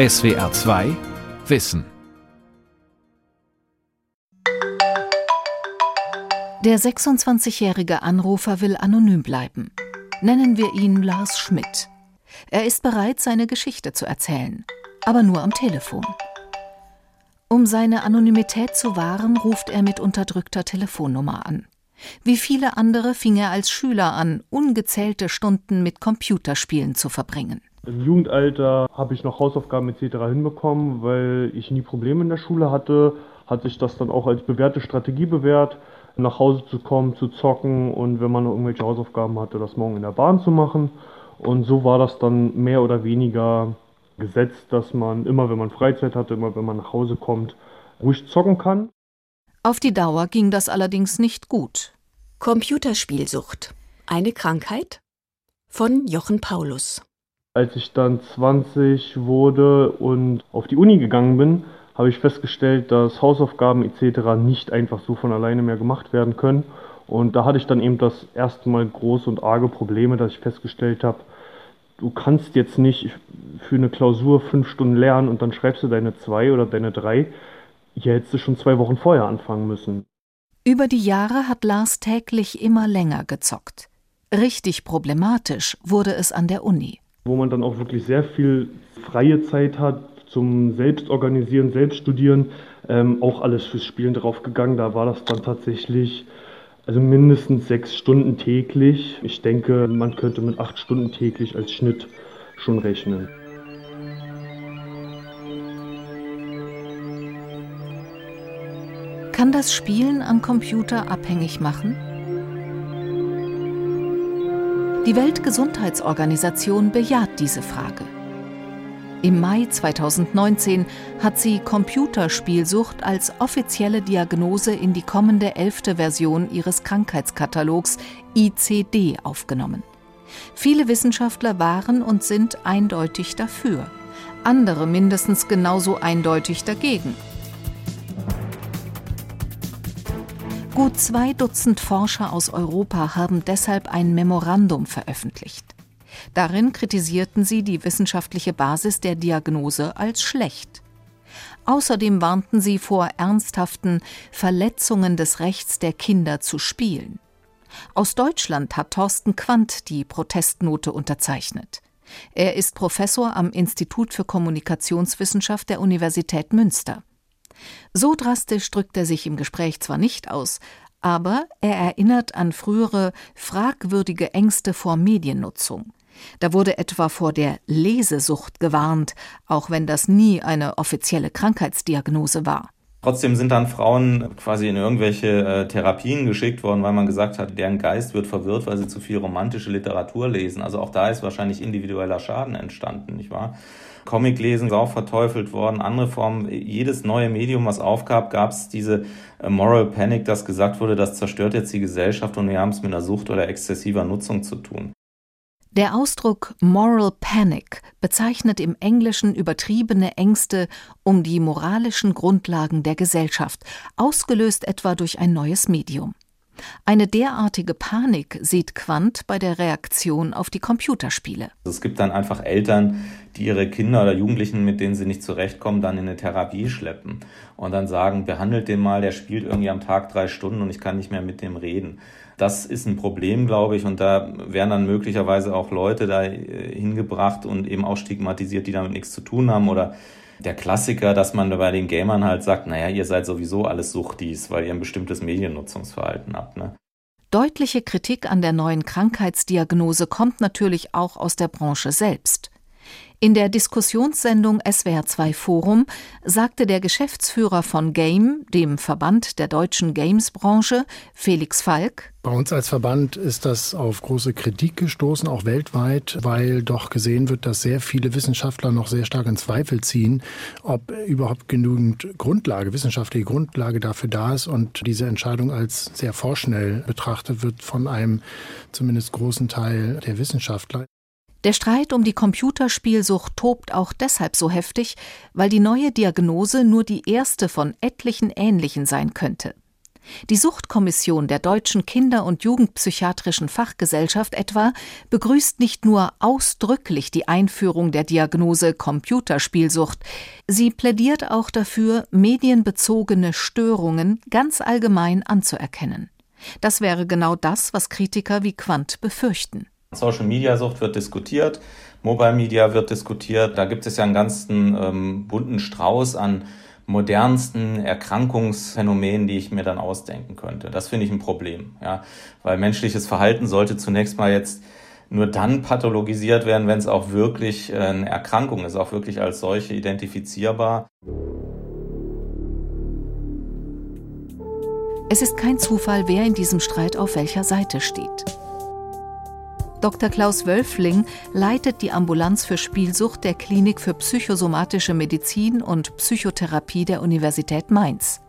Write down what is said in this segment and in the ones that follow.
SWR 2 Wissen Der 26-jährige Anrufer will anonym bleiben. Nennen wir ihn Lars Schmidt. Er ist bereit, seine Geschichte zu erzählen, aber nur am Telefon. Um seine Anonymität zu wahren, ruft er mit unterdrückter Telefonnummer an. Wie viele andere fing er als Schüler an, ungezählte Stunden mit Computerspielen zu verbringen. Im Jugendalter habe ich noch Hausaufgaben etc. hinbekommen, weil ich nie Probleme in der Schule hatte, hat sich das dann auch als bewährte Strategie bewährt, nach Hause zu kommen, zu zocken und wenn man noch irgendwelche Hausaufgaben hatte, das morgen in der Bahn zu machen. Und so war das dann mehr oder weniger gesetzt, dass man immer, wenn man Freizeit hatte, immer, wenn man nach Hause kommt, ruhig zocken kann. Auf die Dauer ging das allerdings nicht gut. Computerspielsucht. Eine Krankheit? Von Jochen Paulus. Als ich dann 20 wurde und auf die Uni gegangen bin, habe ich festgestellt, dass Hausaufgaben etc. nicht einfach so von alleine mehr gemacht werden können. Und da hatte ich dann eben das erste Mal große und arge Probleme, dass ich festgestellt habe, du kannst jetzt nicht für eine Klausur fünf Stunden lernen und dann schreibst du deine zwei oder deine drei. Hier hättest du schon zwei Wochen vorher anfangen müssen. Über die Jahre hat Lars täglich immer länger gezockt. Richtig problematisch wurde es an der Uni. Wo man dann auch wirklich sehr viel freie Zeit hat zum Selbstorganisieren, Selbststudieren, ähm, auch alles fürs Spielen draufgegangen. Da war das dann tatsächlich also mindestens sechs Stunden täglich. Ich denke, man könnte mit acht Stunden täglich als Schnitt schon rechnen. Kann das Spielen am Computer abhängig machen? Die Weltgesundheitsorganisation bejaht diese Frage. Im Mai 2019 hat sie Computerspielsucht als offizielle Diagnose in die kommende elfte Version ihres Krankheitskatalogs ICD aufgenommen. Viele Wissenschaftler waren und sind eindeutig dafür, andere mindestens genauso eindeutig dagegen. Gut zwei Dutzend Forscher aus Europa haben deshalb ein Memorandum veröffentlicht. Darin kritisierten sie die wissenschaftliche Basis der Diagnose als schlecht. Außerdem warnten sie vor ernsthaften Verletzungen des Rechts der Kinder zu spielen. Aus Deutschland hat Thorsten Quandt die Protestnote unterzeichnet. Er ist Professor am Institut für Kommunikationswissenschaft der Universität Münster. So drastisch drückt er sich im Gespräch zwar nicht aus, aber er erinnert an frühere fragwürdige Ängste vor Mediennutzung. Da wurde etwa vor der Lesesucht gewarnt, auch wenn das nie eine offizielle Krankheitsdiagnose war. Trotzdem sind dann Frauen quasi in irgendwelche äh, Therapien geschickt worden, weil man gesagt hat, deren Geist wird verwirrt, weil sie zu viel romantische Literatur lesen. Also auch da ist wahrscheinlich individueller Schaden entstanden, nicht wahr? Comic lesen auch verteufelt worden, andere Formen. Jedes neue Medium, was aufgab, gab es diese äh, Moral Panic, dass gesagt wurde, das zerstört jetzt die Gesellschaft und wir haben es mit einer Sucht oder exzessiver Nutzung zu tun. Der Ausdruck Moral Panic bezeichnet im Englischen übertriebene Ängste um die moralischen Grundlagen der Gesellschaft, ausgelöst etwa durch ein neues Medium. Eine derartige Panik sieht Quandt bei der Reaktion auf die Computerspiele. Es gibt dann einfach Eltern, die ihre Kinder oder Jugendlichen, mit denen sie nicht zurechtkommen, dann in eine Therapie schleppen und dann sagen, behandelt den mal, der spielt irgendwie am Tag drei Stunden und ich kann nicht mehr mit dem reden. Das ist ein Problem, glaube ich, und da werden dann möglicherweise auch Leute da äh, hingebracht und eben auch stigmatisiert, die damit nichts zu tun haben oder der Klassiker, dass man bei den Gamern halt sagt, naja, ihr seid sowieso alles Suchtis, weil ihr ein bestimmtes Mediennutzungsverhalten habt. Ne? Deutliche Kritik an der neuen Krankheitsdiagnose kommt natürlich auch aus der Branche selbst. In der Diskussionssendung SWR2 Forum sagte der Geschäftsführer von Game, dem Verband der deutschen Games-Branche, Felix Falk, bei uns als Verband ist das auf große Kritik gestoßen, auch weltweit, weil doch gesehen wird, dass sehr viele Wissenschaftler noch sehr stark in Zweifel ziehen, ob überhaupt genügend Grundlage, wissenschaftliche Grundlage dafür da ist und diese Entscheidung als sehr vorschnell betrachtet wird von einem zumindest großen Teil der Wissenschaftler. Der Streit um die Computerspielsucht tobt auch deshalb so heftig, weil die neue Diagnose nur die erste von etlichen ähnlichen sein könnte. Die Suchtkommission der Deutschen Kinder- und Jugendpsychiatrischen Fachgesellschaft etwa begrüßt nicht nur ausdrücklich die Einführung der Diagnose Computerspielsucht, sie plädiert auch dafür, medienbezogene Störungen ganz allgemein anzuerkennen. Das wäre genau das, was Kritiker wie Quandt befürchten. Social Media Sucht wird diskutiert, Mobile Media wird diskutiert. Da gibt es ja einen ganzen ähm, bunten Strauß an modernsten Erkrankungsphänomenen, die ich mir dann ausdenken könnte. Das finde ich ein Problem, ja, weil menschliches Verhalten sollte zunächst mal jetzt nur dann pathologisiert werden, wenn es auch wirklich äh, eine Erkrankung ist, auch wirklich als solche identifizierbar. Es ist kein Zufall, wer in diesem Streit auf welcher Seite steht. Dr. Klaus Wölfling leitet die Ambulanz für Spielsucht der Klinik für psychosomatische Medizin und Psychotherapie der Universität Mainz.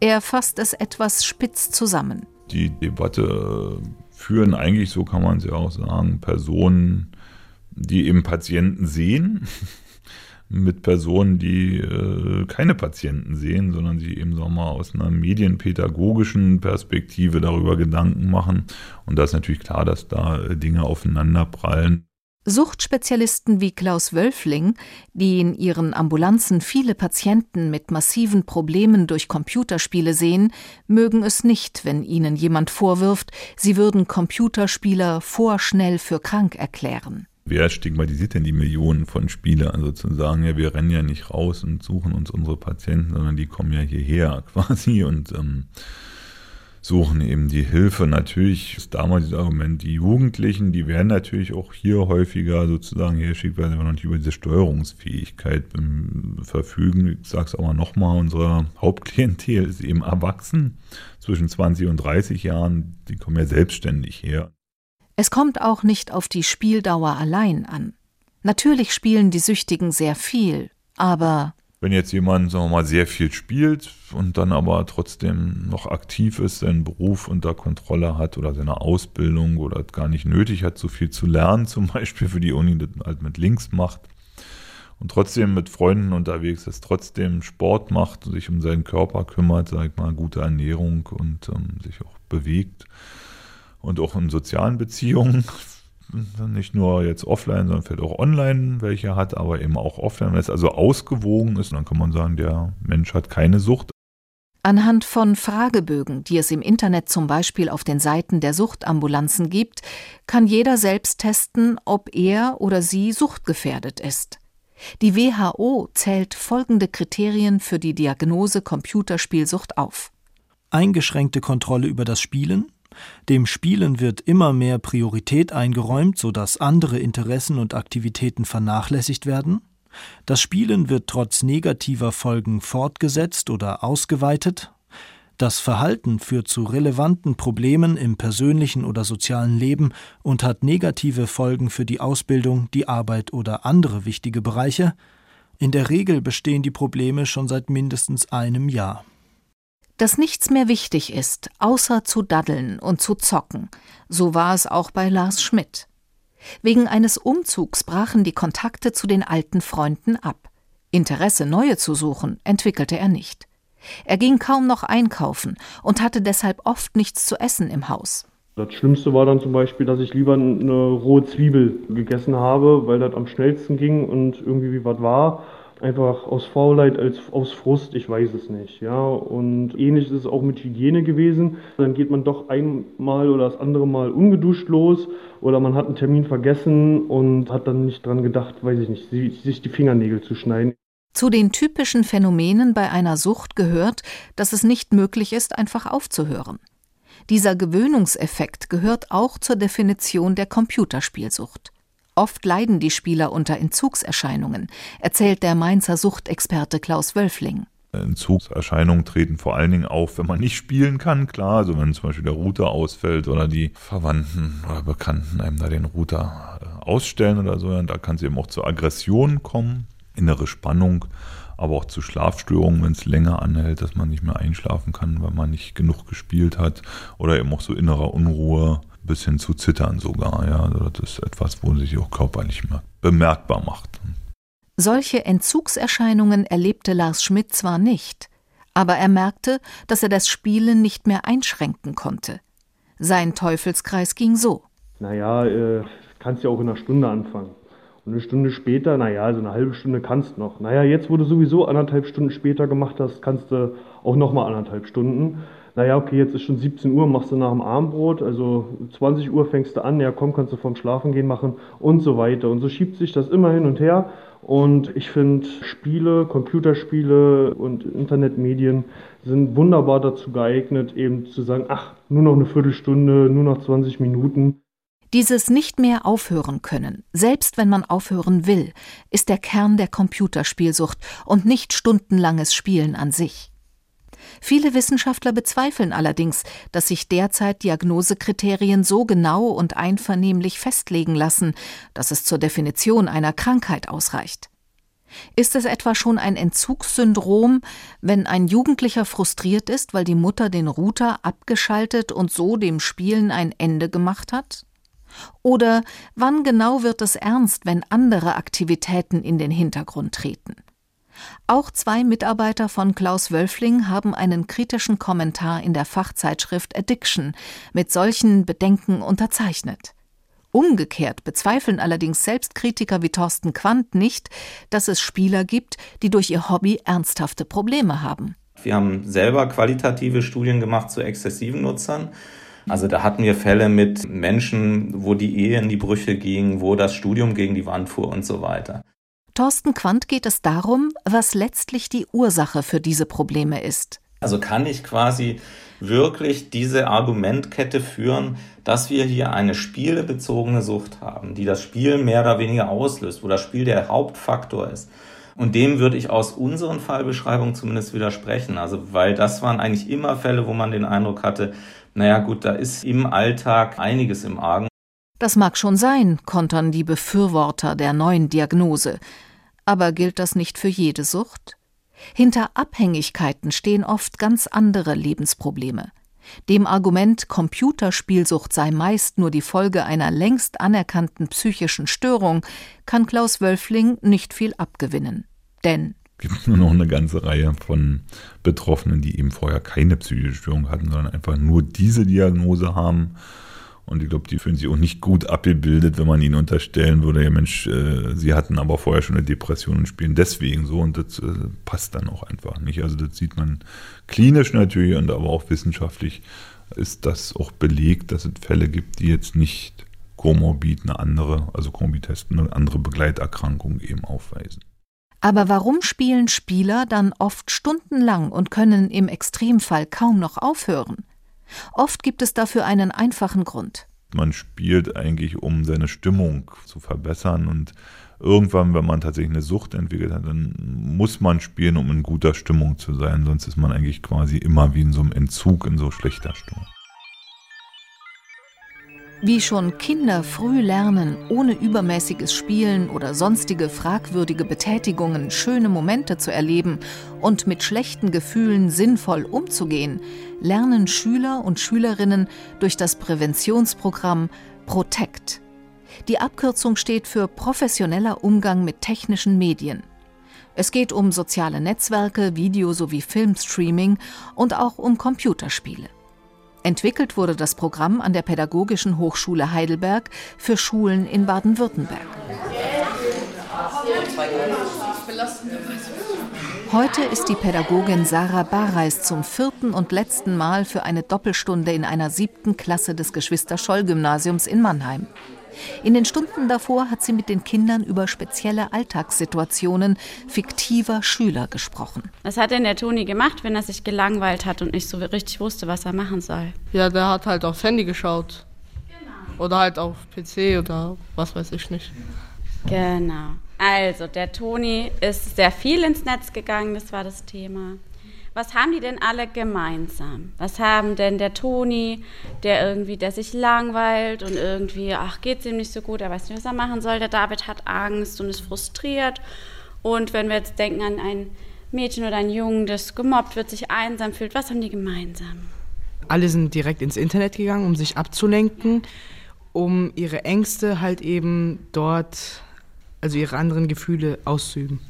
Er fasst es etwas spitz zusammen. Die Debatte führen eigentlich, so kann man es ja auch sagen, Personen, die eben Patienten sehen mit Personen, die äh, keine Patienten sehen, sondern sie eben wir mal, aus einer medienpädagogischen Perspektive darüber Gedanken machen. Und da ist natürlich klar, dass da äh, Dinge aufeinander prallen. Suchtspezialisten wie Klaus Wölfling, die in ihren Ambulanzen viele Patienten mit massiven Problemen durch Computerspiele sehen, mögen es nicht, wenn ihnen jemand vorwirft, sie würden Computerspieler vorschnell für krank erklären wer stigmatisiert denn die Millionen von Spielern? Also zu sagen, ja, wir rennen ja nicht raus und suchen uns unsere Patienten, sondern die kommen ja hierher quasi und ähm, suchen eben die Hilfe. Natürlich ist damals das Argument, die Jugendlichen, die werden natürlich auch hier häufiger sozusagen hergeschickt, weil sie noch nicht über diese Steuerungsfähigkeit ähm, verfügen. Ich sage es aber nochmal, unsere Hauptklientel ist eben erwachsen, zwischen 20 und 30 Jahren, die kommen ja selbstständig her. Es kommt auch nicht auf die Spieldauer allein an. Natürlich spielen die Süchtigen sehr viel, aber wenn jetzt jemand, sagen wir mal, sehr viel spielt und dann aber trotzdem noch aktiv ist, seinen Beruf unter Kontrolle hat oder seine Ausbildung oder gar nicht nötig hat, so viel zu lernen, zum Beispiel für die Uni das halt mit links macht und trotzdem mit Freunden unterwegs ist, trotzdem Sport macht, sich um seinen Körper kümmert, sag mal, gute Ernährung und ähm, sich auch bewegt und auch in sozialen Beziehungen. Nicht nur jetzt offline, sondern vielleicht auch online welche hat, aber eben auch offline, wenn es also ausgewogen ist, dann kann man sagen, der Mensch hat keine Sucht. Anhand von Fragebögen, die es im Internet zum Beispiel auf den Seiten der Suchtambulanzen gibt, kann jeder selbst testen, ob er oder sie suchtgefährdet ist. Die WHO zählt folgende Kriterien für die Diagnose Computerspielsucht auf. Eingeschränkte Kontrolle über das Spielen, dem Spielen wird immer mehr Priorität eingeräumt, sodass andere Interessen und Aktivitäten vernachlässigt werden. Das Spielen wird trotz negativer Folgen fortgesetzt oder ausgeweitet. Das Verhalten führt zu relevanten Problemen im persönlichen oder sozialen Leben und hat negative Folgen für die Ausbildung, die Arbeit oder andere wichtige Bereiche. In der Regel bestehen die Probleme schon seit mindestens einem Jahr dass nichts mehr wichtig ist, außer zu daddeln und zu zocken. So war es auch bei Lars Schmidt. Wegen eines Umzugs brachen die Kontakte zu den alten Freunden ab. Interesse, neue zu suchen, entwickelte er nicht. Er ging kaum noch einkaufen und hatte deshalb oft nichts zu essen im Haus. Das Schlimmste war dann zum Beispiel, dass ich lieber eine rohe Zwiebel gegessen habe, weil das am schnellsten ging und irgendwie wie was war einfach aus Faulheit als aus Frust, ich weiß es nicht. Ja, und ähnlich ist es auch mit Hygiene gewesen. Dann geht man doch einmal oder das andere Mal ungeduscht los oder man hat einen Termin vergessen und hat dann nicht dran gedacht, weiß ich nicht, sich die Fingernägel zu schneiden. Zu den typischen Phänomenen bei einer Sucht gehört, dass es nicht möglich ist, einfach aufzuhören. Dieser Gewöhnungseffekt gehört auch zur Definition der Computerspielsucht. Oft leiden die Spieler unter Entzugserscheinungen, erzählt der Mainzer Suchtexperte Klaus Wölfling. Entzugserscheinungen treten vor allen Dingen auf, wenn man nicht spielen kann, klar, also wenn zum Beispiel der Router ausfällt oder die Verwandten oder Bekannten einem da den Router äh, ausstellen oder so, da kann es eben auch zu Aggressionen kommen, innere Spannung, aber auch zu Schlafstörungen, wenn es länger anhält, dass man nicht mehr einschlafen kann, weil man nicht genug gespielt hat oder eben auch so innerer Unruhe, bis hin zu Zittern sogar. Ja, also das ist etwas, wo sich auch körperlich bemerkbar macht. Solche Entzugserscheinungen erlebte Lars Schmidt zwar nicht, Aber er merkte, dass er das Spielen nicht mehr einschränken konnte. Sein Teufelskreis ging so. Naja, äh, kannst ja auch in einer Stunde anfangen. Und eine Stunde später, naja, also eine halbe Stunde kannst noch. Naja, jetzt, wo du sowieso anderthalb Stunden später gemacht hast, kannst du auch nochmal anderthalb Stunden. Naja, okay, jetzt ist schon 17 Uhr, machst du nach dem Abendbrot, also 20 Uhr fängst du an, ja komm, kannst du vom Schlafen gehen machen und so weiter. Und so schiebt sich das immer hin und her. Und ich finde, Spiele, Computerspiele und Internetmedien sind wunderbar dazu geeignet, eben zu sagen, ach, nur noch eine Viertelstunde, nur noch 20 Minuten. Dieses nicht mehr aufhören können, selbst wenn man aufhören will, ist der Kern der Computerspielsucht und nicht stundenlanges Spielen an sich. Viele Wissenschaftler bezweifeln allerdings, dass sich derzeit Diagnosekriterien so genau und einvernehmlich festlegen lassen, dass es zur Definition einer Krankheit ausreicht. Ist es etwa schon ein Entzugssyndrom, wenn ein Jugendlicher frustriert ist, weil die Mutter den Router abgeschaltet und so dem Spielen ein Ende gemacht hat? Oder wann genau wird es ernst, wenn andere Aktivitäten in den Hintergrund treten? Auch zwei Mitarbeiter von Klaus Wölfling haben einen kritischen Kommentar in der Fachzeitschrift Addiction mit solchen Bedenken unterzeichnet. Umgekehrt bezweifeln allerdings Selbstkritiker wie Thorsten Quandt nicht, dass es Spieler gibt, die durch ihr Hobby ernsthafte Probleme haben. Wir haben selber qualitative Studien gemacht zu exzessiven Nutzern also da hatten wir Fälle mit Menschen, wo die Ehe in die Brüche ging, wo das Studium gegen die Wand fuhr und so weiter. Thorsten Quandt geht es darum, was letztlich die Ursache für diese Probleme ist. Also kann ich quasi wirklich diese Argumentkette führen, dass wir hier eine spielebezogene Sucht haben, die das Spiel mehr oder weniger auslöst, wo das Spiel der Hauptfaktor ist. Und dem würde ich aus unseren Fallbeschreibungen zumindest widersprechen. Also, weil das waren eigentlich immer Fälle, wo man den Eindruck hatte, naja gut, da ist im Alltag einiges im Argen. Das mag schon sein, kontern die Befürworter der neuen Diagnose. Aber gilt das nicht für jede Sucht? Hinter Abhängigkeiten stehen oft ganz andere Lebensprobleme. Dem Argument, Computerspielsucht sei meist nur die Folge einer längst anerkannten psychischen Störung, kann Klaus Wölfling nicht viel abgewinnen. Denn gibt nur noch eine ganze Reihe von Betroffenen, die eben vorher keine psychische Störung hatten, sondern einfach nur diese Diagnose haben. Und ich glaube, die fühlen sich auch nicht gut abgebildet, wenn man ihnen unterstellen würde, ja Mensch, äh, sie hatten aber vorher schon eine Depression und spielen deswegen so und das äh, passt dann auch einfach nicht. Also das sieht man klinisch natürlich und aber auch wissenschaftlich ist das auch belegt, dass es Fälle gibt, die jetzt nicht komorbid eine andere, also komorbid eine andere Begleiterkrankung eben aufweisen. Aber warum spielen Spieler dann oft stundenlang und können im Extremfall kaum noch aufhören? Oft gibt es dafür einen einfachen Grund. Man spielt eigentlich, um seine Stimmung zu verbessern und irgendwann, wenn man tatsächlich eine Sucht entwickelt hat, dann muss man spielen, um in guter Stimmung zu sein, sonst ist man eigentlich quasi immer wie in so einem Entzug in so schlechter Stimmung. Wie schon Kinder früh lernen, ohne übermäßiges Spielen oder sonstige fragwürdige Betätigungen schöne Momente zu erleben und mit schlechten Gefühlen sinnvoll umzugehen, lernen Schüler und Schülerinnen durch das Präventionsprogramm Protect. Die Abkürzung steht für professioneller Umgang mit technischen Medien. Es geht um soziale Netzwerke, Video- sowie Filmstreaming und auch um Computerspiele. Entwickelt wurde das Programm an der Pädagogischen Hochschule Heidelberg für Schulen in Baden-Württemberg. Heute ist die Pädagogin Sarah Bareis zum vierten und letzten Mal für eine Doppelstunde in einer siebten Klasse des Geschwister-Scholl-Gymnasiums in Mannheim. In den Stunden davor hat sie mit den Kindern über spezielle Alltagssituationen fiktiver Schüler gesprochen. Was hat denn der Toni gemacht, wenn er sich gelangweilt hat und nicht so richtig wusste, was er machen soll? Ja, der hat halt aufs Handy geschaut. Genau. Oder halt auf PC oder was weiß ich nicht. Genau. Also, der Toni ist sehr viel ins Netz gegangen, das war das Thema was haben die denn alle gemeinsam? Was haben denn der Toni, der irgendwie, der sich langweilt und irgendwie, ach, geht's ihm nicht so gut, er weiß nicht, was er machen soll. Der David hat Angst und ist frustriert. Und wenn wir jetzt denken an ein Mädchen oder einen Jungen, das gemobbt wird, sich einsam fühlt, was haben die gemeinsam? Alle sind direkt ins Internet gegangen, um sich abzulenken, um ihre Ängste halt eben dort, also ihre anderen Gefühle auszuüben.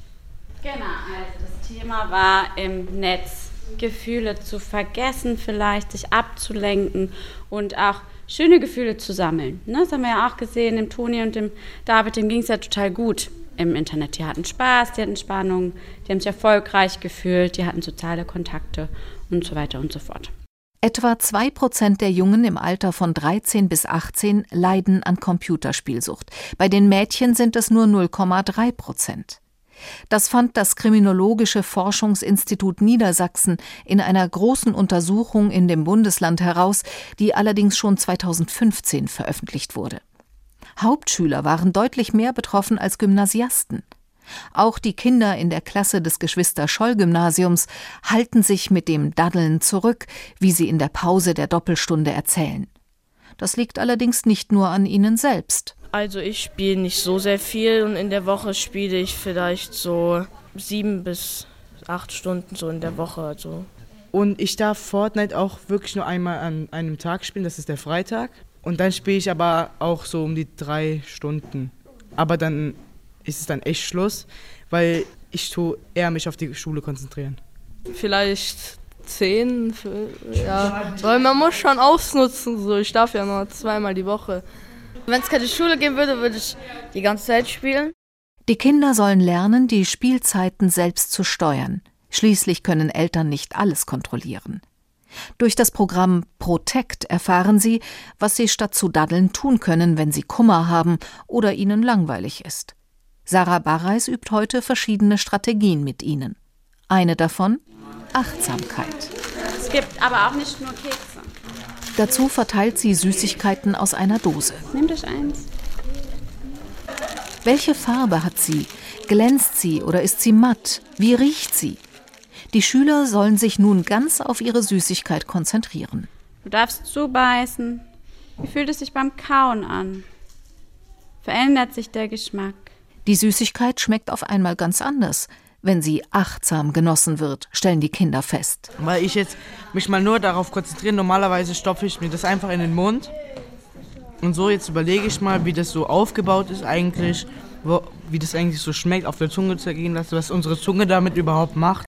Thema war im Netz Gefühle zu vergessen, vielleicht sich abzulenken und auch schöne Gefühle zu sammeln. Ne, das haben wir ja auch gesehen, dem Toni und dem David, dem ging es ja total gut im Internet. Die hatten Spaß, die hatten Spannung, die haben sich erfolgreich gefühlt, die hatten soziale Kontakte und so weiter und so fort. Etwa zwei Prozent der Jungen im Alter von 13 bis 18 leiden an Computerspielsucht. Bei den Mädchen sind es nur 0,3 Prozent. Das fand das Kriminologische Forschungsinstitut Niedersachsen in einer großen Untersuchung in dem Bundesland heraus, die allerdings schon 2015 veröffentlicht wurde. Hauptschüler waren deutlich mehr betroffen als Gymnasiasten. Auch die Kinder in der Klasse des Geschwister-Scholl-Gymnasiums halten sich mit dem Daddeln zurück, wie sie in der Pause der Doppelstunde erzählen. Das liegt allerdings nicht nur an ihnen selbst. Also ich spiele nicht so sehr viel und in der Woche spiele ich vielleicht so sieben bis acht Stunden so in der Woche. Also. Und ich darf Fortnite auch wirklich nur einmal an einem Tag spielen, das ist der Freitag. Und dann spiele ich aber auch so um die drei Stunden. Aber dann ist es dann echt Schluss, weil ich tue eher mich auf die Schule konzentrieren. Vielleicht zehn, ja, weil man muss schon ausnutzen. So, ich darf ja nur zweimal die Woche. Wenn es keine Schule geben würde, würde ich die ganze Zeit spielen. Die Kinder sollen lernen, die Spielzeiten selbst zu steuern. Schließlich können Eltern nicht alles kontrollieren. Durch das Programm Protect erfahren sie, was sie statt zu daddeln tun können, wenn sie Kummer haben oder ihnen langweilig ist. Sarah Barreis übt heute verschiedene Strategien mit ihnen. Eine davon Achtsamkeit. Es gibt aber auch nicht nur Kekse. Dazu verteilt sie Süßigkeiten aus einer Dose. Nehmt euch eins. Welche Farbe hat sie? Glänzt sie oder ist sie matt? Wie riecht sie? Die Schüler sollen sich nun ganz auf ihre Süßigkeit konzentrieren. Du darfst zubeißen. Wie fühlt es sich beim Kauen an? Verändert sich der Geschmack? Die Süßigkeit schmeckt auf einmal ganz anders, wenn sie achtsam genossen wird, stellen die Kinder fest. Weil ich jetzt mich mal nur darauf konzentriere, normalerweise stopfe ich mir das einfach in den Mund. Und so jetzt überlege ich mal, wie das so aufgebaut ist eigentlich, wo, wie das eigentlich so schmeckt, auf der Zunge zergehen lassen, was unsere Zunge damit überhaupt macht.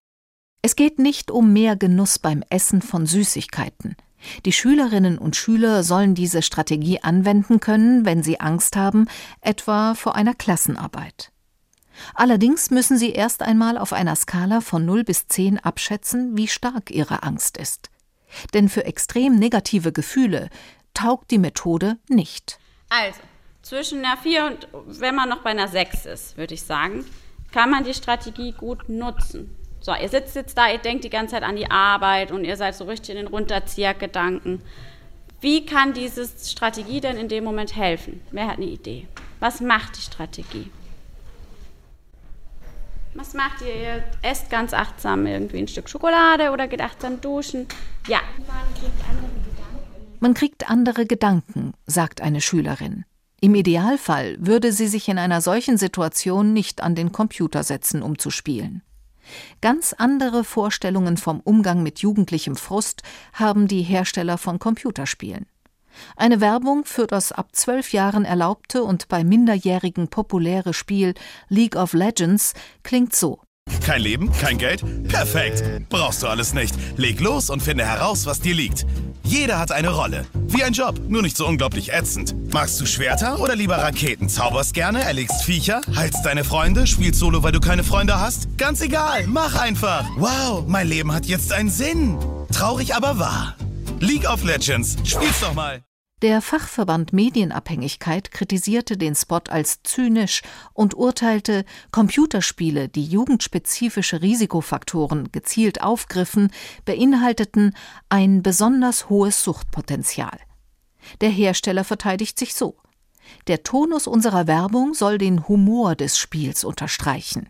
Es geht nicht um mehr Genuss beim Essen von Süßigkeiten. Die Schülerinnen und Schüler sollen diese Strategie anwenden können, wenn sie Angst haben, etwa vor einer Klassenarbeit. Allerdings müssen sie erst einmal auf einer Skala von 0 bis 10 abschätzen, wie stark ihre Angst ist. Denn für extrem negative Gefühle taugt die Methode nicht. Also, zwischen einer 4 und wenn man noch bei einer 6 ist, würde ich sagen, kann man die Strategie gut nutzen. So, ihr sitzt jetzt da, ihr denkt die ganze Zeit an die Arbeit und ihr seid so richtig in den Runterziehergedanken. Wie kann diese Strategie denn in dem Moment helfen? Wer hat eine Idee? Was macht die Strategie? Was macht ihr? Ihr esst ganz achtsam irgendwie ein Stück Schokolade oder geht achtsam duschen? Ja. Man kriegt andere Gedanken, sagt eine Schülerin. Im Idealfall würde sie sich in einer solchen Situation nicht an den Computer setzen, um zu spielen. Ganz andere Vorstellungen vom Umgang mit jugendlichem Frust haben die Hersteller von Computerspielen. Eine Werbung für das ab zwölf Jahren erlaubte und bei Minderjährigen populäre Spiel League of Legends klingt so. Kein Leben, kein Geld? Perfekt. Brauchst du alles nicht. Leg los und finde heraus, was dir liegt. Jeder hat eine Rolle. Wie ein Job, nur nicht so unglaublich ätzend. Magst du Schwerter oder lieber Raketen? Zauberst gerne, erlegst Viecher, heilst deine Freunde, spielst Solo, weil du keine Freunde hast? Ganz egal, mach einfach. Wow, mein Leben hat jetzt einen Sinn. Traurig, aber wahr. League of Legends, spiel's doch mal. Der Fachverband Medienabhängigkeit kritisierte den Spot als zynisch und urteilte, Computerspiele, die jugendspezifische Risikofaktoren gezielt aufgriffen, beinhalteten ein besonders hohes Suchtpotenzial. Der Hersteller verteidigt sich so. Der Tonus unserer Werbung soll den Humor des Spiels unterstreichen.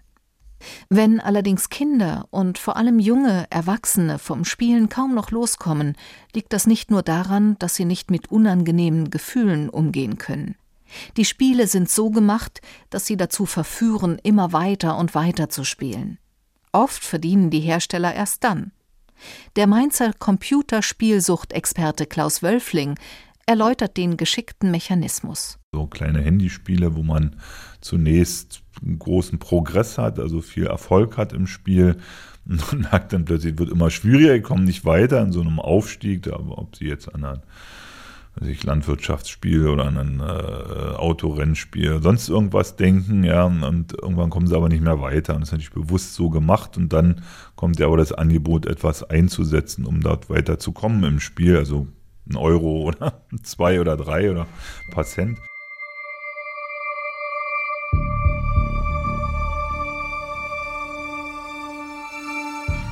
Wenn allerdings Kinder und vor allem junge Erwachsene vom Spielen kaum noch loskommen, liegt das nicht nur daran, dass sie nicht mit unangenehmen Gefühlen umgehen können. Die Spiele sind so gemacht, dass sie dazu verführen, immer weiter und weiter zu spielen. Oft verdienen die Hersteller erst dann. Der Mainzer Computerspielsuchtexperte Klaus Wölfling erläutert den geschickten Mechanismus. So kleine Handyspiele, wo man zunächst großen Progress hat, also viel Erfolg hat im Spiel. Und merkt dann plötzlich, wird immer schwieriger, die kommen nicht weiter in so einem Aufstieg, aber ob sie jetzt an ich Landwirtschaftsspiel oder an ein äh, Autorennspiel, sonst irgendwas denken, ja, und irgendwann kommen sie aber nicht mehr weiter. Und das ist natürlich bewusst so gemacht. Und dann kommt ja aber das Angebot, etwas einzusetzen, um dort weiterzukommen im Spiel. Also ein Euro oder zwei oder drei oder ein paar Cent.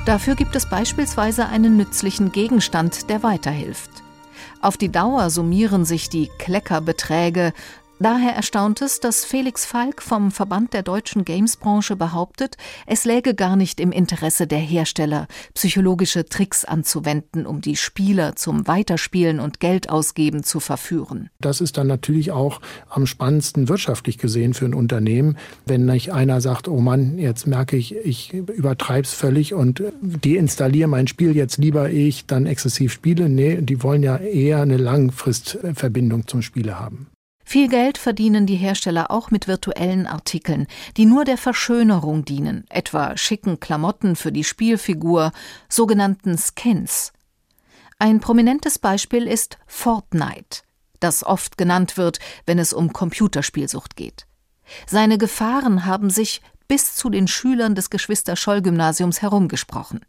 Dafür gibt es beispielsweise einen nützlichen Gegenstand, der weiterhilft. Auf die Dauer summieren sich die Kleckerbeträge, Daher erstaunt es, dass Felix Falk vom Verband der deutschen Gamesbranche behauptet, es läge gar nicht im Interesse der Hersteller, psychologische Tricks anzuwenden, um die Spieler zum Weiterspielen und Geld ausgeben zu verführen. Das ist dann natürlich auch am spannendsten wirtschaftlich gesehen für ein Unternehmen, wenn nicht einer sagt, oh Mann, jetzt merke ich, ich übertreibe es völlig und deinstalliere mein Spiel jetzt lieber ich dann exzessiv spiele. Nee, die wollen ja eher eine Langfristverbindung zum Spieler haben. Viel Geld verdienen die Hersteller auch mit virtuellen Artikeln, die nur der Verschönerung dienen, etwa schicken Klamotten für die Spielfigur, sogenannten Skins. Ein prominentes Beispiel ist Fortnite, das oft genannt wird, wenn es um Computerspielsucht geht. Seine Gefahren haben sich bis zu den Schülern des Geschwister-Scholl-Gymnasiums herumgesprochen.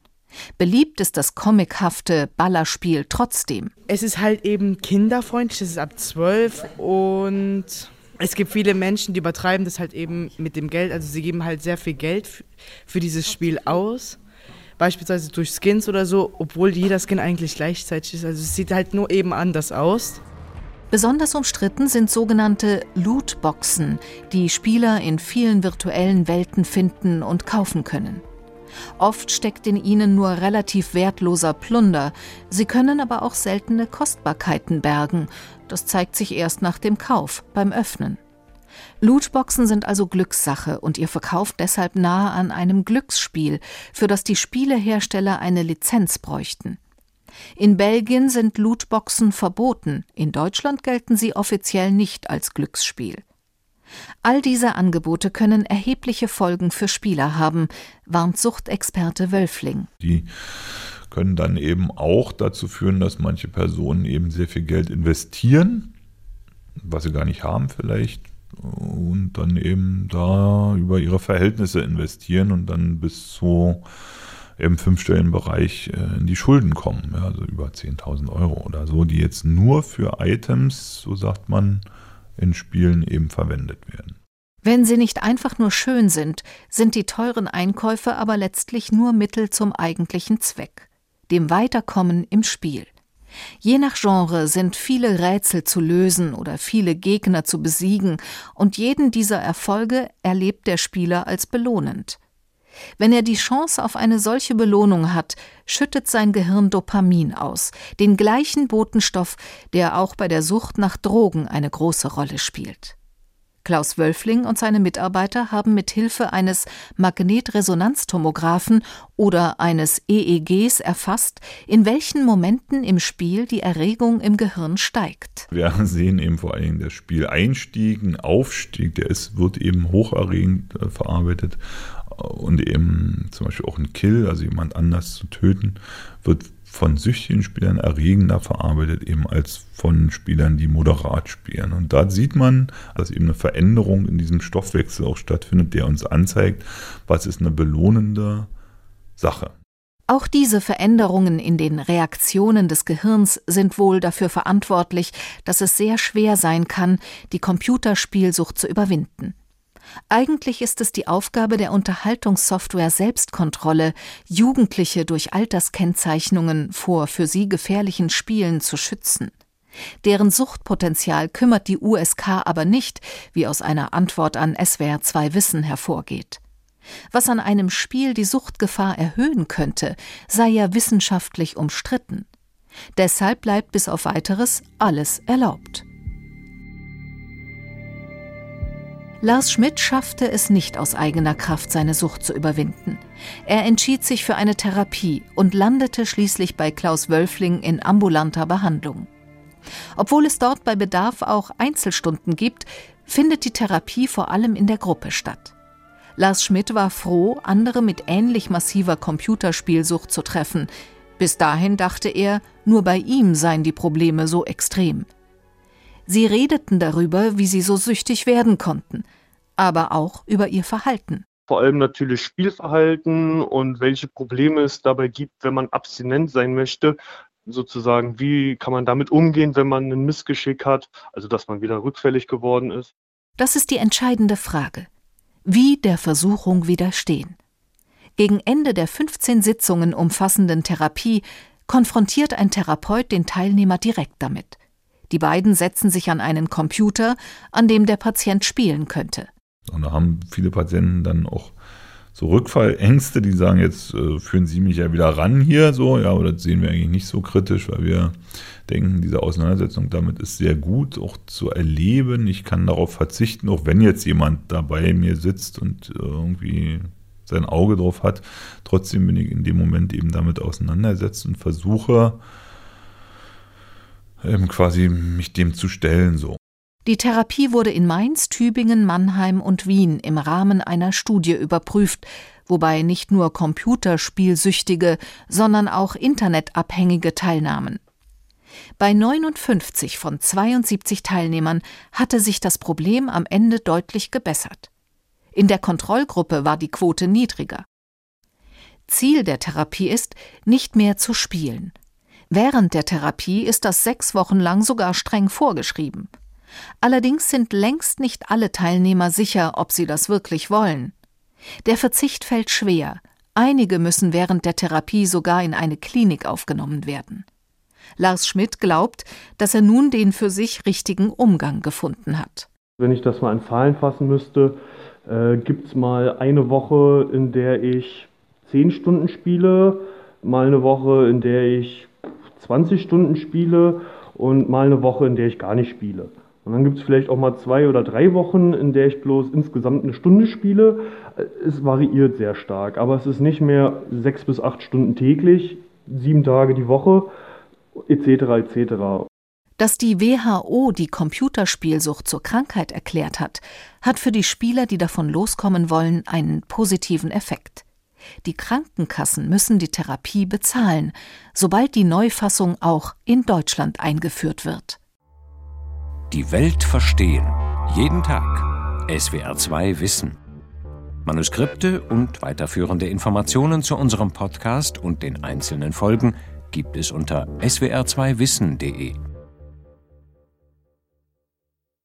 Beliebt ist das comichafte Ballerspiel trotzdem. Es ist halt eben kinderfreundlich, es ist ab zwölf und es gibt viele Menschen, die übertreiben das halt eben mit dem Geld. Also sie geben halt sehr viel Geld für dieses Spiel aus. Beispielsweise durch Skins oder so, obwohl jeder Skin eigentlich gleichzeitig ist. Also es sieht halt nur eben anders aus. Besonders umstritten sind sogenannte Lootboxen, die Spieler in vielen virtuellen Welten finden und kaufen können. Oft steckt in ihnen nur relativ wertloser Plunder, sie können aber auch seltene Kostbarkeiten bergen. Das zeigt sich erst nach dem Kauf, beim Öffnen. Lootboxen sind also Glückssache und ihr Verkauf deshalb nahe an einem Glücksspiel, für das die Spielehersteller eine Lizenz bräuchten. In Belgien sind Lootboxen verboten, in Deutschland gelten sie offiziell nicht als Glücksspiel. All diese Angebote können erhebliche Folgen für Spieler haben, warnt Suchtexperte Wölfling. Die können dann eben auch dazu führen, dass manche Personen eben sehr viel Geld investieren, was sie gar nicht haben vielleicht, und dann eben da über ihre Verhältnisse investieren und dann bis zu im fünfstelligen Bereich äh, in die Schulden kommen, also über 10.000 Euro oder so, die jetzt nur für Items, so sagt man, in Spielen eben verwendet werden. Wenn sie nicht einfach nur schön sind, sind die teuren Einkäufe aber letztlich nur Mittel zum eigentlichen Zweck, dem Weiterkommen im Spiel. Je nach Genre sind viele Rätsel zu lösen oder viele Gegner zu besiegen, und jeden dieser Erfolge erlebt der Spieler als belohnend. Wenn er die Chance auf eine solche Belohnung hat, schüttet sein Gehirn Dopamin aus, den gleichen Botenstoff, der auch bei der Sucht nach Drogen eine große Rolle spielt. Klaus Wölfling und seine Mitarbeiter haben mit Hilfe eines Magnetresonanztomographen oder eines EEGs erfasst, in welchen Momenten im Spiel die Erregung im Gehirn steigt. Wir sehen eben vor allem der Spieleinstieg, ein Aufstieg, der ist, wird eben hocherregend äh, verarbeitet und eben zum Beispiel auch ein Kill, also jemand anders zu töten, wird von süchtigen Spielern erregender verarbeitet, eben als von Spielern, die moderat spielen. Und da sieht man, dass eben eine Veränderung in diesem Stoffwechsel auch stattfindet, der uns anzeigt, was ist eine belohnende Sache. Auch diese Veränderungen in den Reaktionen des Gehirns sind wohl dafür verantwortlich, dass es sehr schwer sein kann, die Computerspielsucht zu überwinden. Eigentlich ist es die Aufgabe der Unterhaltungssoftware Selbstkontrolle, Jugendliche durch Alterskennzeichnungen vor für sie gefährlichen Spielen zu schützen. Deren Suchtpotenzial kümmert die USK aber nicht, wie aus einer Antwort an SWR 2 Wissen hervorgeht. Was an einem Spiel die Suchtgefahr erhöhen könnte, sei ja wissenschaftlich umstritten. Deshalb bleibt bis auf weiteres alles erlaubt. Lars Schmidt schaffte es nicht aus eigener Kraft, seine Sucht zu überwinden. Er entschied sich für eine Therapie und landete schließlich bei Klaus Wölfling in ambulanter Behandlung. Obwohl es dort bei Bedarf auch Einzelstunden gibt, findet die Therapie vor allem in der Gruppe statt. Lars Schmidt war froh, andere mit ähnlich massiver Computerspielsucht zu treffen. Bis dahin dachte er, nur bei ihm seien die Probleme so extrem. Sie redeten darüber, wie sie so süchtig werden konnten, aber auch über ihr Verhalten. Vor allem natürlich Spielverhalten und welche Probleme es dabei gibt, wenn man abstinent sein möchte. Sozusagen, wie kann man damit umgehen, wenn man ein Missgeschick hat, also dass man wieder rückfällig geworden ist. Das ist die entscheidende Frage. Wie der Versuchung widerstehen. Gegen Ende der 15 Sitzungen umfassenden Therapie konfrontiert ein Therapeut den Teilnehmer direkt damit. Die beiden setzen sich an einen Computer, an dem der Patient spielen könnte. Und da haben viele Patienten dann auch so Rückfallängste, die sagen, jetzt äh, führen Sie mich ja wieder ran hier, so, ja, aber das sehen wir eigentlich nicht so kritisch, weil wir denken, diese Auseinandersetzung damit ist sehr gut, auch zu erleben. Ich kann darauf verzichten, auch wenn jetzt jemand da bei mir sitzt und äh, irgendwie sein Auge drauf hat. Trotzdem bin ich in dem Moment eben damit auseinandersetzt und versuche ähm, quasi mich dem zu stellen so. Die Therapie wurde in Mainz, Tübingen, Mannheim und Wien im Rahmen einer Studie überprüft, wobei nicht nur Computerspielsüchtige, sondern auch Internetabhängige teilnahmen. Bei 59 von 72 Teilnehmern hatte sich das Problem am Ende deutlich gebessert. In der Kontrollgruppe war die Quote niedriger. Ziel der Therapie ist, nicht mehr zu spielen. Während der Therapie ist das sechs Wochen lang sogar streng vorgeschrieben. Allerdings sind längst nicht alle Teilnehmer sicher, ob sie das wirklich wollen. Der Verzicht fällt schwer. Einige müssen während der Therapie sogar in eine Klinik aufgenommen werden. Lars Schmidt glaubt, dass er nun den für sich richtigen Umgang gefunden hat. Wenn ich das mal in Zahlen fassen müsste, äh, gibt es mal eine Woche, in der ich 10 Stunden spiele, mal eine Woche, in der ich 20 Stunden spiele und mal eine Woche, in der ich gar nicht spiele. Und dann gibt es vielleicht auch mal zwei oder drei Wochen, in der ich bloß insgesamt eine Stunde spiele. Es variiert sehr stark, aber es ist nicht mehr sechs bis acht Stunden täglich, sieben Tage die Woche, etc. etc. Dass die WHO die Computerspielsucht zur Krankheit erklärt hat, hat für die Spieler, die davon loskommen wollen, einen positiven Effekt. Die Krankenkassen müssen die Therapie bezahlen, sobald die Neufassung auch in Deutschland eingeführt wird. Die Welt verstehen. Jeden Tag. SWR2 Wissen. Manuskripte und weiterführende Informationen zu unserem Podcast und den einzelnen Folgen gibt es unter swr2wissen.de.